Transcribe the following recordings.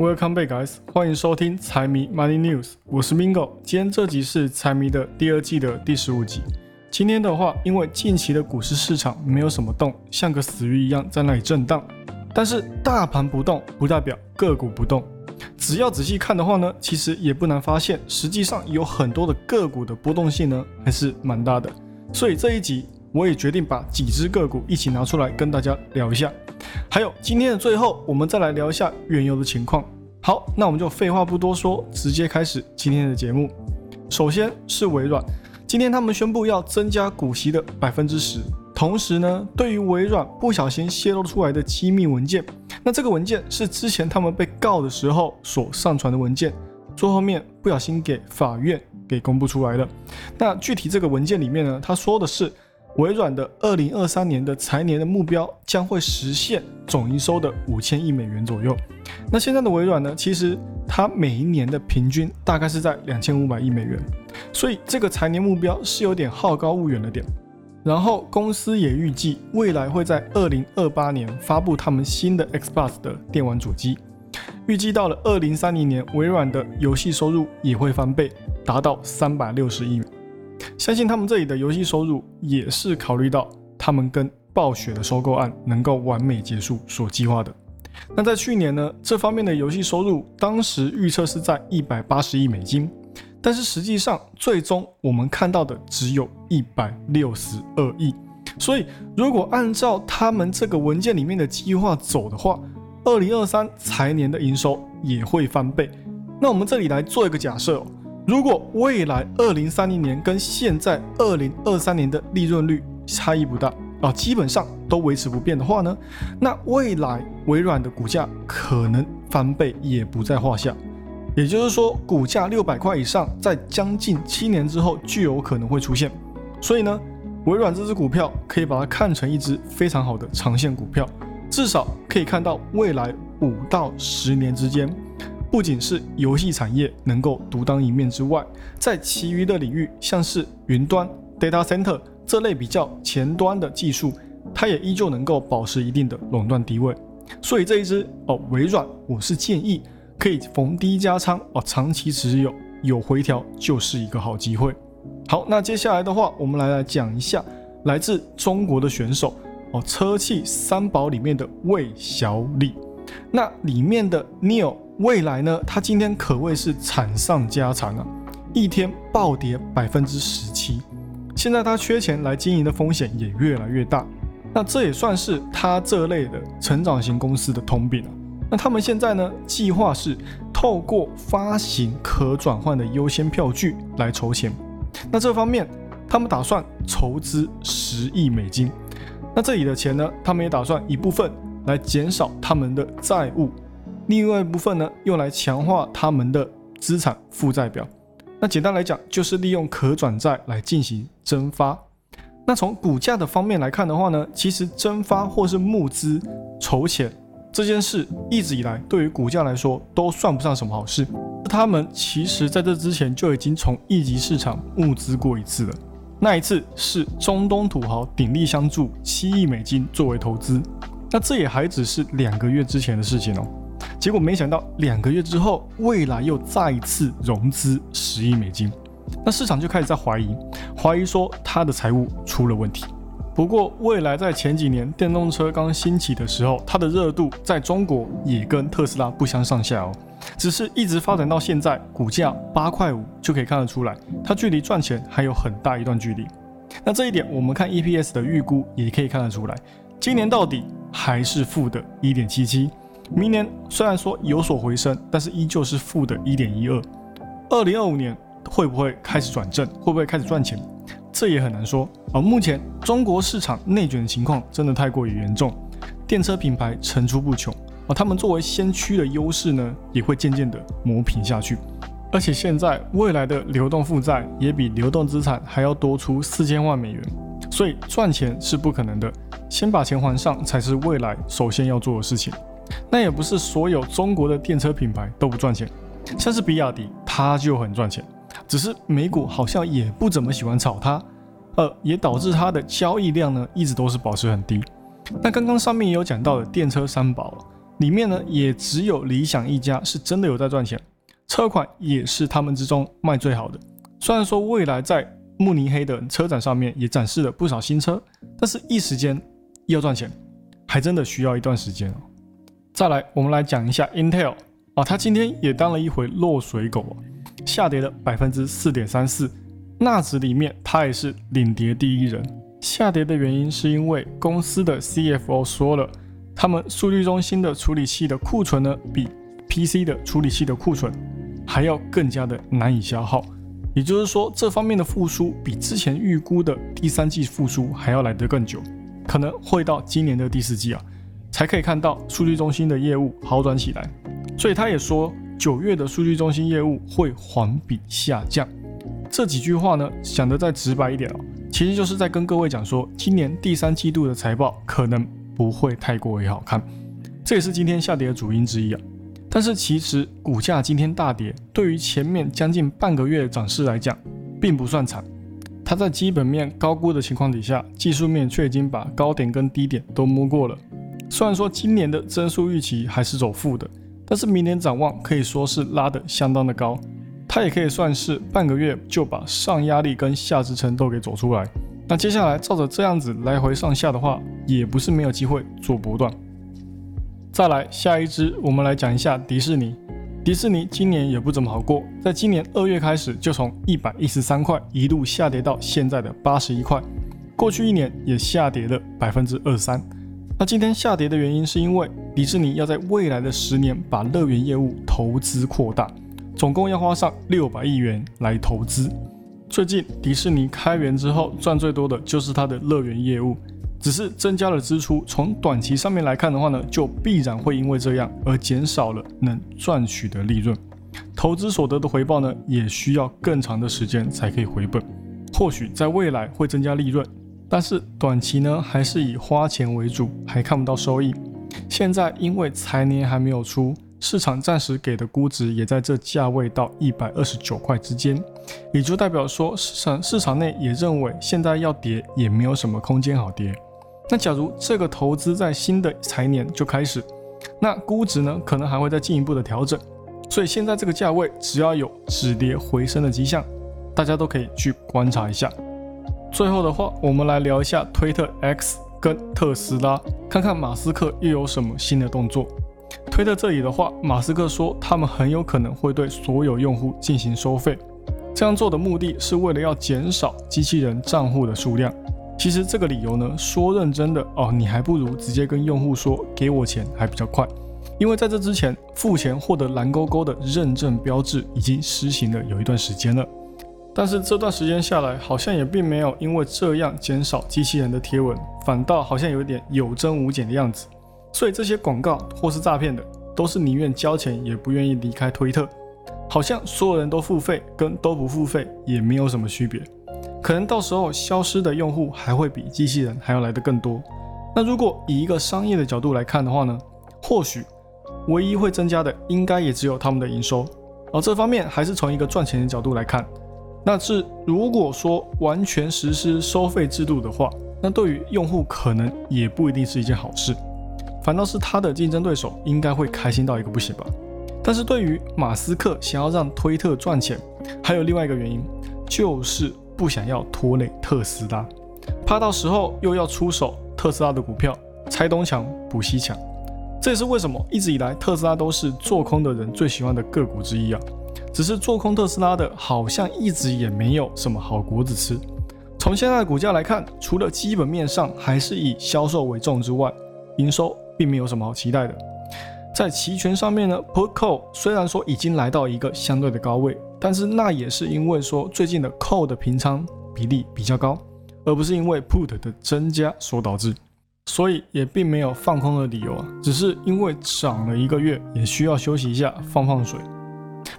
Welcome back, guys！欢迎收听财迷 Money News，我是 Mingo。今天这集是财迷的第二季的第十五集。今天的话，因为近期的股市市场没有什么动，像个死鱼一样在那里震荡。但是大盘不动，不代表个股不动。只要仔细看的话呢，其实也不难发现，实际上有很多的个股的波动性呢，还是蛮大的。所以这一集我也决定把几只个股一起拿出来跟大家聊一下。还有今天的最后，我们再来聊一下原油的情况。好，那我们就废话不多说，直接开始今天的节目。首先是微软，今天他们宣布要增加股息的百分之十，同时呢，对于微软不小心泄露出来的机密文件，那这个文件是之前他们被告的时候所上传的文件，最后面不小心给法院给公布出来了。那具体这个文件里面呢，他说的是。微软的二零二三年的财年的目标将会实现总营收的五千亿美元左右。那现在的微软呢？其实它每一年的平均大概是在两千五百亿美元，所以这个财年目标是有点好高骛远了点。然后公司也预计未来会在二零二八年发布他们新的 Xbox 的电玩主机，预计到了二零三零年，微软的游戏收入也会翻倍，达到三百六十亿元。相信他们这里的游戏收入也是考虑到他们跟暴雪的收购案能够完美结束所计划的。那在去年呢，这方面的游戏收入当时预测是在一百八十亿美金，但是实际上最终我们看到的只有一百六十二亿。所以如果按照他们这个文件里面的计划走的话，二零二三财年的营收也会翻倍。那我们这里来做一个假设。如果未来二零三零年跟现在二零二三年的利润率差异不大啊，基本上都维持不变的话呢，那未来微软的股价可能翻倍也不在话下。也就是说，股价六百块以上，在将近七年之后就有可能会出现。所以呢，微软这只股票可以把它看成一只非常好的长线股票，至少可以看到未来五到十年之间。不仅是游戏产业能够独当一面之外，在其余的领域，像是云端 （data center） 这类比较前端的技术，它也依旧能够保持一定的垄断地位。所以这一支哦，微软，我是建议可以逢低加仓哦，长期持有，有回调就是一个好机会。好，那接下来的话，我们来来讲一下来自中国的选手哦，车企三宝里面的魏小李，那里面的 Neil。未来呢，它今天可谓是惨上加惨啊，一天暴跌百分之十七。现在它缺钱来经营的风险也越来越大。那这也算是它这类的成长型公司的通病了。那他们现在呢，计划是透过发行可转换的优先票据来筹钱。那这方面，他们打算筹资十亿美金。那这里的钱呢，他们也打算一部分来减少他们的债务。另外一部分呢，用来强化他们的资产负债表。那简单来讲，就是利用可转债来进行增发。那从股价的方面来看的话呢，其实增发或是募资筹钱这件事，一直以来对于股价来说都算不上什么好事。他们其实在这之前就已经从一级市场募资过一次了，那一次是中东土豪鼎力相助，七亿美金作为投资。那这也还只是两个月之前的事情哦。结果没想到，两个月之后，未来又再次融资十亿美金，那市场就开始在怀疑，怀疑说它的财务出了问题。不过，未来在前几年电动车刚兴起的时候，它的热度在中国也跟特斯拉不相上下哦，只是一直发展到现在，股价八块五就可以看得出来，它距离赚钱还有很大一段距离。那这一点，我们看 EPS 的预估也可以看得出来，今年到底还是负的一点七七。明年虽然说有所回升，但是依旧是负的一点一二。二零二五年会不会开始转正？会不会开始赚钱？这也很难说。而目前中国市场内卷的情况真的太过于严重，电车品牌层出不穷。而他们作为先驱的优势呢，也会渐渐的磨平下去。而且现在未来的流动负债也比流动资产还要多出四千万美元，所以赚钱是不可能的。先把钱还上才是未来首先要做的事情。那也不是所有中国的电车品牌都不赚钱，像是比亚迪，它就很赚钱，只是美股好像也不怎么喜欢炒它，呃，也导致它的交易量呢一直都是保持很低。那刚刚上面也有讲到的电车三宝，里面呢也只有理想一家是真的有在赚钱，车款也是他们之中卖最好的。虽然说未来在慕尼黑的车展上面也展示了不少新车，但是一时间要赚钱，还真的需要一段时间哦。再来，我们来讲一下 Intel 啊，它今天也当了一回落水狗，下跌了百分之四点三四，纳指里面它也是领跌第一人。下跌的原因是因为公司的 CFO 说了，他们数据中心的处理器的库存呢，比 PC 的处理器的库存还要更加的难以消耗，也就是说，这方面的复苏比之前预估的第三季复苏还要来得更久，可能会到今年的第四季啊，才可以看到数据中心的业务好转起来。所以他也说，九月的数据中心业务会环比下降。这几句话呢，讲得再直白一点哦。其实就是在跟各位讲说，今年第三季度的财报可能不会太过于好看，这也是今天下跌的主因之一啊。但是其实股价今天大跌，对于前面将近半个月的涨势来讲，并不算惨。它在基本面高估的情况底下，技术面却已经把高点跟低点都摸过了。虽然说今年的增速预期还是走负的，但是明年展望可以说是拉得相当的高。它也可以算是半个月就把上压力跟下支撑都给走出来。那接下来照着这样子来回上下的话，也不是没有机会做波段。再来下一支，我们来讲一下迪士尼。迪士尼今年也不怎么好过，在今年二月开始就从一百一十三块一路下跌到现在的八十一块，过去一年也下跌了百分之二三。那今天下跌的原因是因为迪士尼要在未来的十年把乐园业务投资扩大。总共要花上六百亿元来投资。最近迪士尼开园之后，赚最多的就是它的乐园业务，只是增加了支出。从短期上面来看的话呢，就必然会因为这样而减少了能赚取的利润。投资所得的回报呢，也需要更长的时间才可以回本。或许在未来会增加利润，但是短期呢，还是以花钱为主，还看不到收益。现在因为财年还没有出。市场暂时给的估值也在这价位到一百二十九块之间，也就代表说市场市场内也认为现在要跌也没有什么空间好跌。那假如这个投资在新的财年就开始，那估值呢可能还会再进一步的调整。所以现在这个价位只要有止跌回升的迹象，大家都可以去观察一下。最后的话，我们来聊一下推特 X 跟特斯拉，看看马斯克又有什么新的动作。推特这里的话，马斯克说他们很有可能会对所有用户进行收费。这样做的目的是为了要减少机器人账户的数量。其实这个理由呢，说认真的哦，你还不如直接跟用户说给我钱还比较快。因为在这之前，付钱获得蓝勾勾的认证标志已经实行了有一段时间了。但是这段时间下来，好像也并没有因为这样减少机器人的贴文，反倒好像有点有增无减的样子。所以这些广告或是诈骗的，都是宁愿交钱也不愿意离开推特，好像所有人都付费跟都不付费也没有什么区别，可能到时候消失的用户还会比机器人还要来的更多。那如果以一个商业的角度来看的话呢，或许唯一会增加的应该也只有他们的营收，而这方面还是从一个赚钱的角度来看。那是如果说完全实施收费制度的话，那对于用户可能也不一定是一件好事。反倒是他的竞争对手应该会开心到一个不行吧。但是对于马斯克想要让推特赚钱，还有另外一个原因，就是不想要拖累特斯拉，怕到时候又要出手特斯拉的股票，拆东墙补西墙。这也是为什么一直以来特斯拉都是做空的人最喜欢的个股之一啊。只是做空特斯拉的好像一直也没有什么好果子吃。从现在的股价来看，除了基本面上还是以销售为重之外，营收。并没有什么好期待的。在期权上面呢，Put Call 虽然说已经来到一个相对的高位，但是那也是因为说最近的 Call 的平仓比例比较高，而不是因为 Put 的增加所导致，所以也并没有放空的理由啊，只是因为涨了一个月，也需要休息一下，放放水。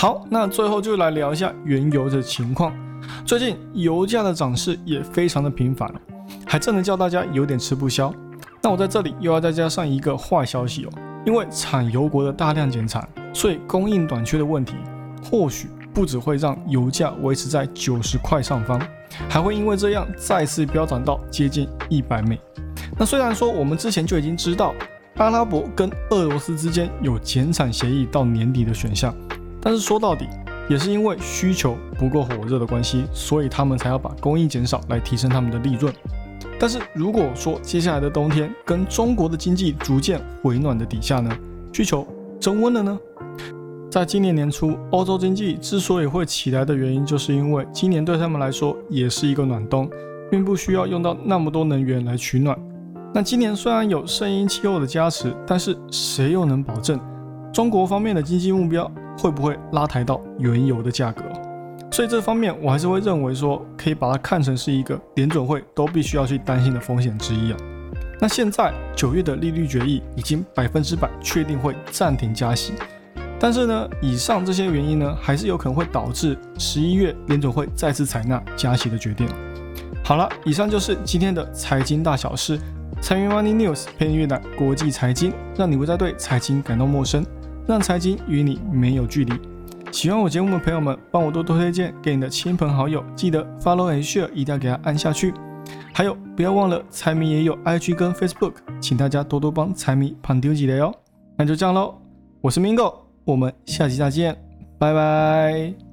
好，那最后就来聊一下原油的情况。最近油价的涨势也非常的频繁，还真的叫大家有点吃不消。那我在这里又要再加上一个坏消息哦，因为产油国的大量减产，所以供应短缺的问题，或许不只会让油价维持在九十块上方，还会因为这样再次飙涨到接近一百美。那虽然说我们之前就已经知道阿拉伯跟俄罗斯之间有减产协议到年底的选项，但是说到底，也是因为需求不够火热的关系，所以他们才要把供应减少来提升他们的利润。但是如果说接下来的冬天跟中国的经济逐渐回暖的底下呢，需求增温了呢？在今年年初，欧洲经济之所以会起来的原因，就是因为今年对他们来说也是一个暖冬，并不需要用到那么多能源来取暖。那今年虽然有声音气候的加持，但是谁又能保证中国方面的经济目标会不会拉抬到原油的价格？所以这方面我还是会认为说，可以把它看成是一个联准会都必须要去担心的风险之一啊。那现在九月的利率决议已经百分之百确定会暂停加息。但是呢，以上这些原因呢，还是有可能会导致十一月联总会再次采纳加息的决定。好了，以上就是今天的财经大小事。财运 Money News 陪你阅览国际财经，让你不再对财经感到陌生，让财经与你没有距离。喜欢我节目的朋友们，帮我多多推荐给你的亲朋好友，记得 Follow and Share，一定要给他按下去。还有，不要忘了财迷也有 IG 跟 Facebook，请大家多多帮财迷捧丢几雷哦。那就这样喽，我是 Mingo。我们下期再见，拜拜。